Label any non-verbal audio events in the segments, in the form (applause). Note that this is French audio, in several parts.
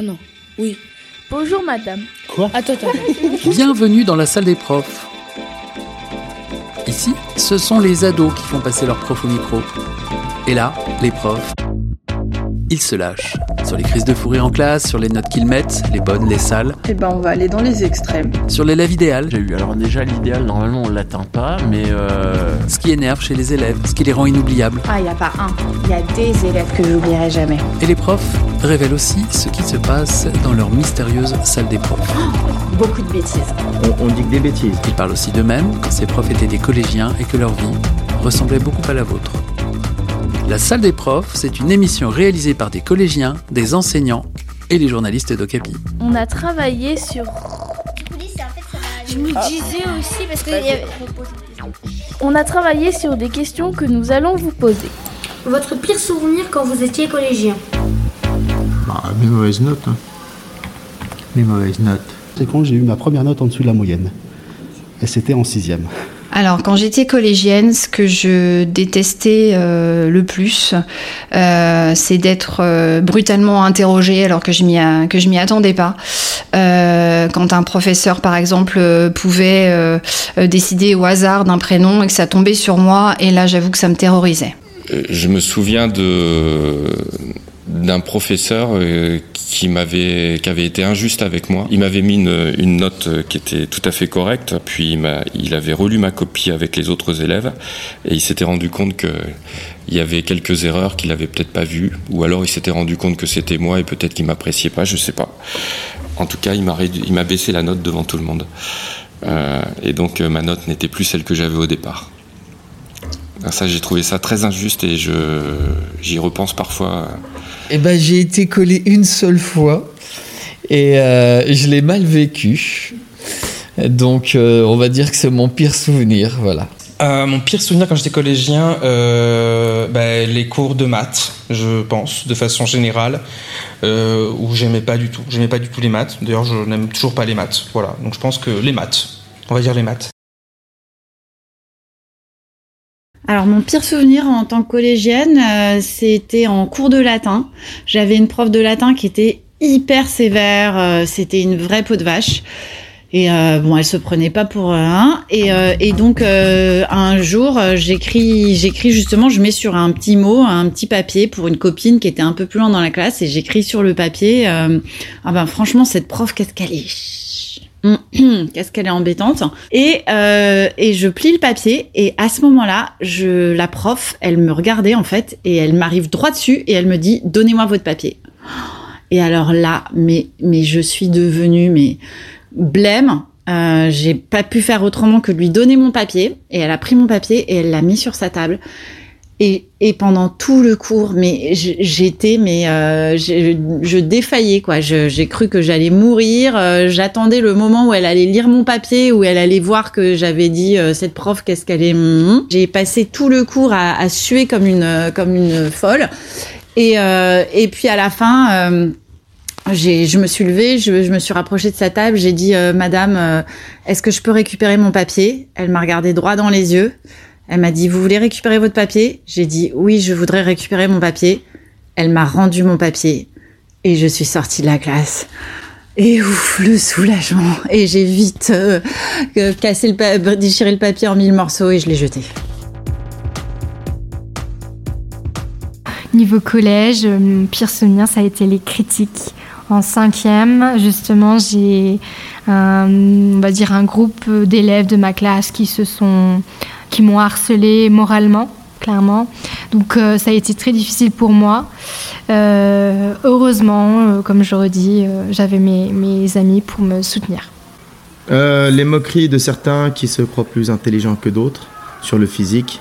Ah non, oui. Bonjour madame. Quoi Attends, (laughs) attends. Bienvenue dans la salle des profs. Ici, ce sont les ados qui font passer leurs profs au micro. Et là, les profs, ils se lâchent. Sur les crises de fou rire en classe, sur les notes qu'ils mettent, les bonnes, les sales, Eh ben, on va aller dans les extrêmes. sur l'élève idéal, J'ai eu. Alors déjà l'idéal normalement on l'atteint pas, mais euh, ce qui énerve chez les élèves, ce qui les rend inoubliables. Ah, il n'y a pas un. Il y a des élèves que j'oublierai jamais. Et les profs révèlent aussi ce qui se passe dans leur mystérieuse salle des profs. Beaucoup de bêtises. On, on dit que des bêtises. Ils parlent aussi d'eux-mêmes quand ces profs étaient des collégiens et que leur vie ressemblait beaucoup à la vôtre. La salle des profs, c'est une émission réalisée par des collégiens, des enseignants et les journalistes d'Ocapi. On a travaillé sur... Je me disais aussi parce que y avait- On a travaillé sur des questions que nous allons vous poser. votre pire souvenir quand vous étiez collégien. Bah, mes mauvaises notes. hein. Mes mauvaises notes. C'est quand j'ai eu ma première note en dessous de la moyenne. Et c'était en sixième. Alors, quand j'étais collégienne, ce que je détestais euh, le plus, euh, c'est d'être euh, brutalement interrogée alors que je m'y que je m'y attendais pas. Quand un professeur, par exemple, pouvait décider au hasard d'un prénom et que ça tombait sur moi, et là, j'avoue que ça me terrorisait. Je me souviens de d'un professeur euh, qui m'avait qui avait été injuste avec moi. Il m'avait mis une, une note euh, qui était tout à fait correcte, puis il, il avait relu ma copie avec les autres élèves et il s'était rendu compte que il y avait quelques erreurs qu'il avait peut-être pas vues, ou alors il s'était rendu compte que c'était moi et peut-être qu'il m'appréciait pas, je sais pas. En tout cas, il m'a il m'a baissé la note devant tout le monde, Euh, et donc euh, ma note n'était plus celle que j'avais au départ. Ah, Ça, j'ai trouvé ça très injuste et je j'y repense parfois. Eh ben, j'ai été collé une seule fois et euh, je l'ai mal vécu. Donc, euh, on va dire que c'est mon pire souvenir, voilà. Euh, mon pire souvenir quand j'étais collégien, euh, bah, les cours de maths, je pense, de façon générale, euh, où j'aimais pas du tout. J'aimais pas du tout les maths. D'ailleurs, je n'aime toujours pas les maths. Voilà. Donc, je pense que les maths. On va dire les maths. Alors mon pire souvenir en tant que collégienne, euh, c'était en cours de latin. J'avais une prof de latin qui était hyper sévère, euh, c'était une vraie peau de vache. Et euh, bon, elle se prenait pas pour un. Et, euh, donc euh, un jour, euh, j'écris, j'écris justement, je mets sur un petit mot, un petit papier pour une copine qui était un peu plus loin dans la classe, et j'écris sur le papier. euh, ah ben franchement, cette prof, qu'est-ce qu'elle est (clears throat) Qu'est-ce qu'elle est embêtante. Et, euh, et je plie le papier et à ce moment-là, je, la prof, elle me regardait en fait et elle m'arrive droit dessus et elle me dit donnez-moi votre papier. Et alors là, mais, mais je suis devenue mais blême. Euh, j'ai pas pu faire autrement que lui donner mon papier et elle a pris mon papier et elle l'a mis sur sa table. Et, et pendant tout le cours, mais j'étais, mais euh, je, je défaillais quoi. J'ai cru que j'allais mourir. euh, J'attendais le moment où elle allait lire mon papier, où elle allait voir que j'avais dit euh, cette prof qu'est-ce qu'elle est. hum. J'ai passé tout le cours à, à suer comme une euh, comme une folle. Et euh, et puis à la fin. je me suis levée, je, je me suis rapprochée de sa table, j'ai dit euh, Madame, euh, est-ce que je peux récupérer mon papier? Elle m'a regardé droit dans les yeux. Elle m'a dit Vous voulez récupérer votre papier? J'ai dit Oui, je voudrais récupérer mon papier. Elle m'a rendu mon papier et je suis sortie de la classe. Et ouf, le soulagement. Et j'ai vite euh, euh, cassé le déchiré le papier en mille morceaux et je l'ai jeté. Niveau collège, euh, mon pire souvenir, ça a été les critiques. En cinquième, justement, j'ai on va dire un groupe d'élèves de ma classe qui se sont, qui m'ont harcelé moralement, clairement. Donc euh, ça a été très difficile pour moi. Euh, heureusement, euh, comme je redis, euh, j'avais mes, mes amis pour me soutenir. Euh, les moqueries de certains qui se croient plus intelligents que d'autres sur le physique,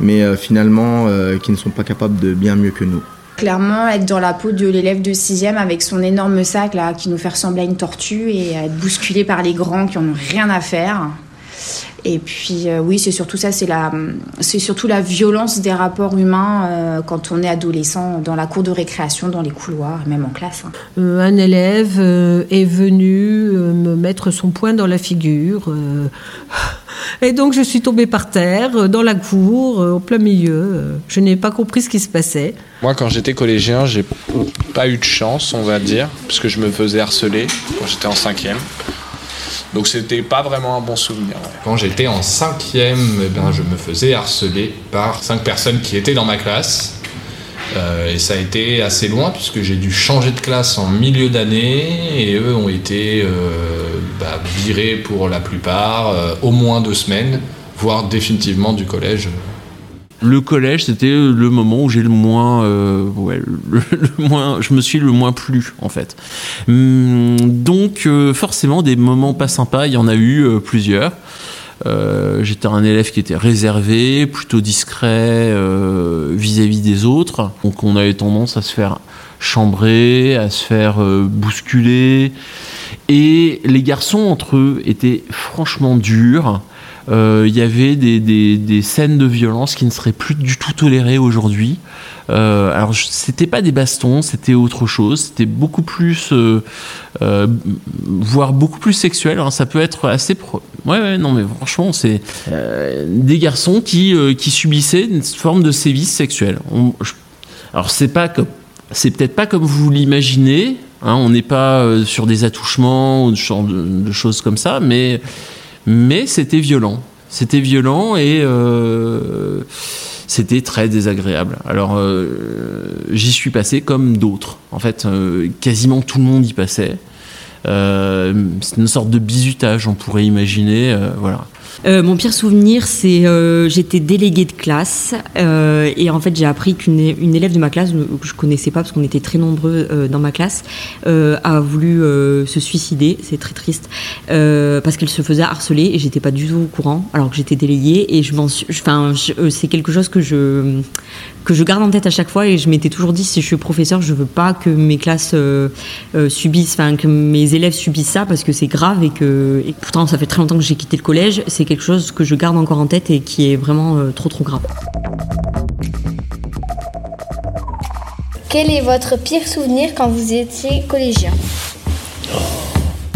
mais euh, finalement euh, qui ne sont pas capables de bien mieux que nous. Clairement, être dans la peau de l'élève de 6 avec son énorme sac là, qui nous fait ressembler à une tortue et être bousculé par les grands qui en ont rien à faire. Et puis euh, oui, c'est surtout ça, c'est la, c'est surtout la violence des rapports humains euh, quand on est adolescent dans la cour de récréation, dans les couloirs, même en classe. hein. Euh, un élève euh, est venu me mettre son poing dans la figure. euh, (laughs) Et donc je suis tombée par terre, dans la cour, euh, au plein milieu. Je n'ai pas compris ce qui se passait. Moi, quand j'étais collégien, j'ai pas eu de chance, on va dire, parce que je me faisais harceler quand j'étais en cinquième. Donc c'était pas vraiment un bon souvenir. Quand j'étais en cinquième, eh ben, je me faisais harceler par cinq personnes qui étaient dans ma classe. Euh, et ça a été assez loin puisque j'ai dû changer de classe en milieu d'année et eux ont été euh, bah, virés pour la plupart euh, au moins deux semaines, voire définitivement du collège. Le collège, c'était le moment où j'ai le moins, ouais, (laughs) le, moins, je me suis le moins plu en fait. Hum, donc forcément des moments pas sympas, il y en a eu plusieurs. Euh, j'étais un élève qui était réservé, plutôt discret euh, vis-à-vis des autres. Donc on avait tendance à se faire chambrer, à se faire euh, bousculer. Et les garçons entre eux étaient franchement durs. Il y avait des, des, scènes de violence qui ne seraient plus du tout tolérées aujourd'hui. Euh, alors, c'était pas des bastons, c'était autre chose. C'était beaucoup plus, euh, euh, voire beaucoup plus sexuel. Hein. ça peut être assez. Pro... Ouais, ouais, non, mais franchement, c'est des garçons qui, qui subissaient une forme de sévice sexuel. alors, c'est pas. C'est peut-être pas comme vous l'imaginez. Hein. on n'est pas sur des attouchements ou de, de, choses comme ça, mais, mais c'était violent. C'était violent et c'était très désagréable. Alors euh, j'y suis passé comme d'autres. En fait, euh, quasiment tout le monde y passait. Euh, c'est une sorte de bizutage, on pourrait imaginer. voilà. Euh, mon pire souvenir, c'est euh, j'étais déléguée de classe euh, et en fait j'ai appris qu'une une élève de ma classe que je connaissais pas parce qu'on était très nombreux dans ma classe a voulu se suicider. C'est très triste parce qu'elle se faisait harceler et j'étais pas du tout au courant alors que j'étais déléguée. Et je m'en c'est quelque chose que je que je garde en tête à chaque fois. Et je m'étais toujours dit si je suis professeur je veux pas que mes classes subissent enfin que mes élèves subissent ça parce que c'est grave et que pourtant ça fait très longtemps que j'ai quitté le collège quelque chose que je garde encore en tête et qui est vraiment euh, trop trop grave. Quel est votre pire souvenir quand vous étiez collégien?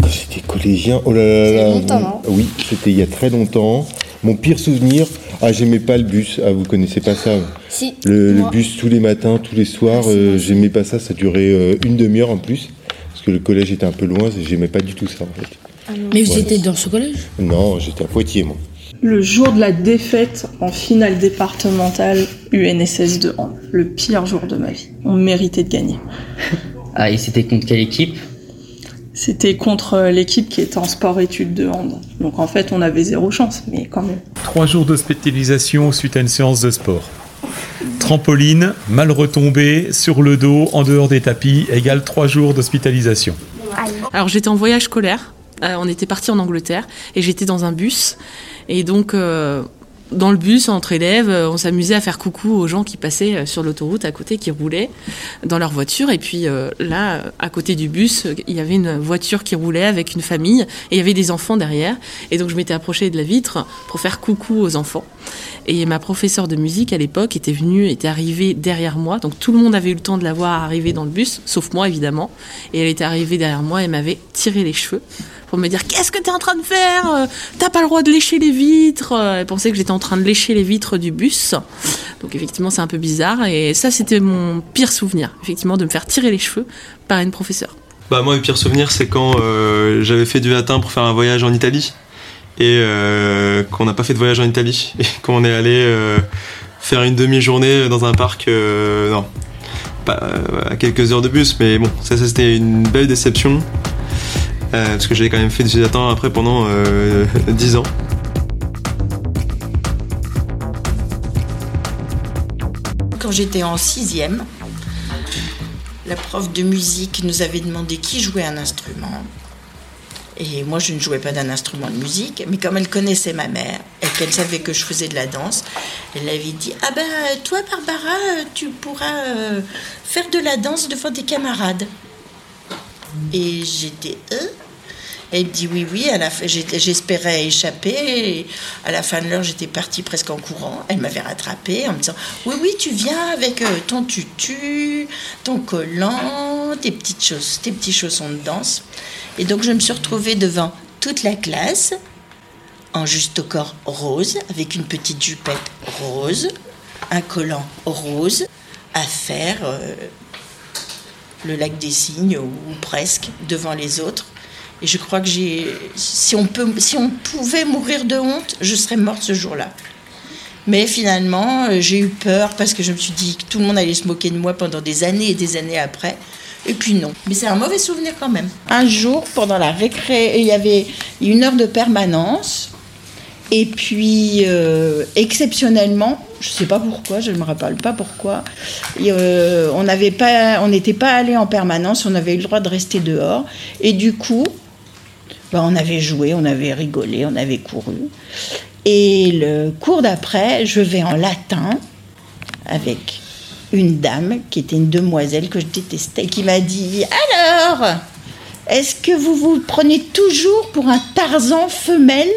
Quand j'étais collégien, oh là là là. longtemps, Oui, c'était il y a très longtemps. Mon pire souvenir, ah j'aimais pas le bus. Ah vous connaissez pas ça? Si. Le, bus tous les matins, tous les soirs, euh, j'aimais pas ça. Ça durait euh, une demi-heure en plus parce que le collège était un peu loin. J'aimais pas du tout ça en fait. Mais vous étiez dans ce collège? Non, j'étais à Poitiers, moi. Le jour de la défaite en finale départementale UNSS de hand, le pire jour de ma vie. On méritait de gagner. Ah, et c'était contre quelle équipe? C'était contre l'équipe qui était en sport-études de hand. Donc en fait, on avait zéro chance, mais quand même. Trois jours d'hospitalisation suite à une séance de sport. Trampoline, mal retombé, sur le dos, en dehors des tapis, égale trois jours d'hospitalisation. Alors j'étais en voyage scolaire euh, on était parti en Angleterre et j'étais dans un bus. Et donc, euh, dans le bus, entre élèves, euh, on s'amusait à faire coucou aux gens qui passaient sur l'autoroute à côté, qui roulaient dans leur voiture. Et puis là, à côté du bus, il y avait une voiture qui roulait avec une famille et il y avait des enfants derrière. Et donc je m'étais approchée de la vitre pour faire coucou aux enfants. Et ma professeure de musique à l'époque était venue, était arrivée derrière moi. Donc tout le monde avait eu le temps de la voir arriver dans le bus, sauf moi évidemment. Et elle était arrivée derrière moi et m'avait tiré les cheveux pour me dire qu'est-ce que tu es en train de faire? Euh, T'as pas le droit de lécher les vitres. Elle pensait que j'étais en train de lécher les vitres du bus. Donc effectivement c'est un peu bizarre et ça c'était mon pire souvenir, effectivement de me faire tirer les cheveux par une professeure. Bah moi le pire souvenir c'est quand euh, j'avais fait du latin pour faire un voyage en Italie et euh, qu'on n'a pas fait de voyage en Italie (laughs) et qu'on est allé faire une demi-journée dans un parc non pas à quelques heures de bus mais bon ça, c'était une belle déception euh, parce que j'ai quand même fait latin après pendant 10 euh, (laughs) ans. Quand j'étais en sixième, la prof de musique nous avait demandé qui jouait un instrument. Et moi, je ne jouais pas d'un instrument de musique, mais comme elle connaissait ma mère et qu'elle savait que je faisais de la danse, elle avait dit Ah ben, toi, Barbara, tu pourras euh, faire de la danse devant tes camarades. Et j'étais. Elle dit oui, oui. J'espérais échapper. À la fin de l'heure, j'étais partie presque en courant. Elle m'avait rattrapée en me disant Oui, oui, tu viens avec euh, ton tutu, ton collant, tes petites choses, tes petits chaussons de danse. Et donc, je me suis retrouvée devant toute la classe en juste corps rose, avec une petite jupette rose, un collant rose, à faire euh, le lac des cygnes ou, presque devant les autres. Et je crois que j'ai, si on peut, si on pouvait mourir de honte, je serais morte ce jour-là. Mais finalement, euh, j'ai eu peur parce que je me suis dit que tout le monde allait se moquer de moi pendant des années et des années après. Et puis non. Mais c'est un mauvais souvenir quand même. Un jour, pendant la récré, il y avait une heure de permanence. Et puis, euh, exceptionnellement, je ne sais pas pourquoi, je ne me rappelle pas pourquoi, euh, on n'avait pas, on n'était pas allé en permanence, on avait eu le droit de rester dehors. Et du coup, ben, on avait joué, on avait rigolé, on avait couru. Et le cours d'après, je vais en latin avec une dame qui était une demoiselle que je détestais, qui m'a dit Alors, est-ce que vous vous prenez toujours pour un Tarzan femelle?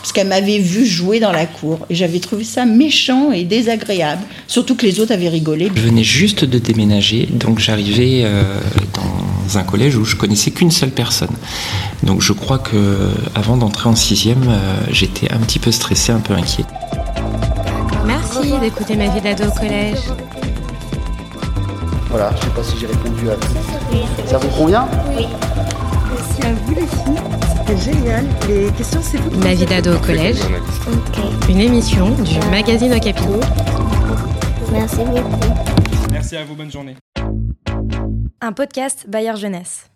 Parce qu'elle m'avait vu jouer dans la cour et j'avais trouvé ça méchant et désagréable, surtout que les autres avaient rigolé. Je venais juste de déménager, donc j'arrivais euh, dans un collège où je connaissais qu'une seule personne. Donc je crois que avant d'entrer en sixième, euh, j'étais un petit peu stressé, un peu inquiet. Merci d'écouter ma vie d'ado au collège. Voilà, je sais pas si j'ai répondu à tout. Ça vous convient? Oui. Merci à vous les filles. C'était génial. Les questions, c'est vous. Ma vie d'ado au collège. Une émission du magazine Okapi. Merci beaucoup. Merci à vous, bonne journée. Un podcast Bayard Jeunesse.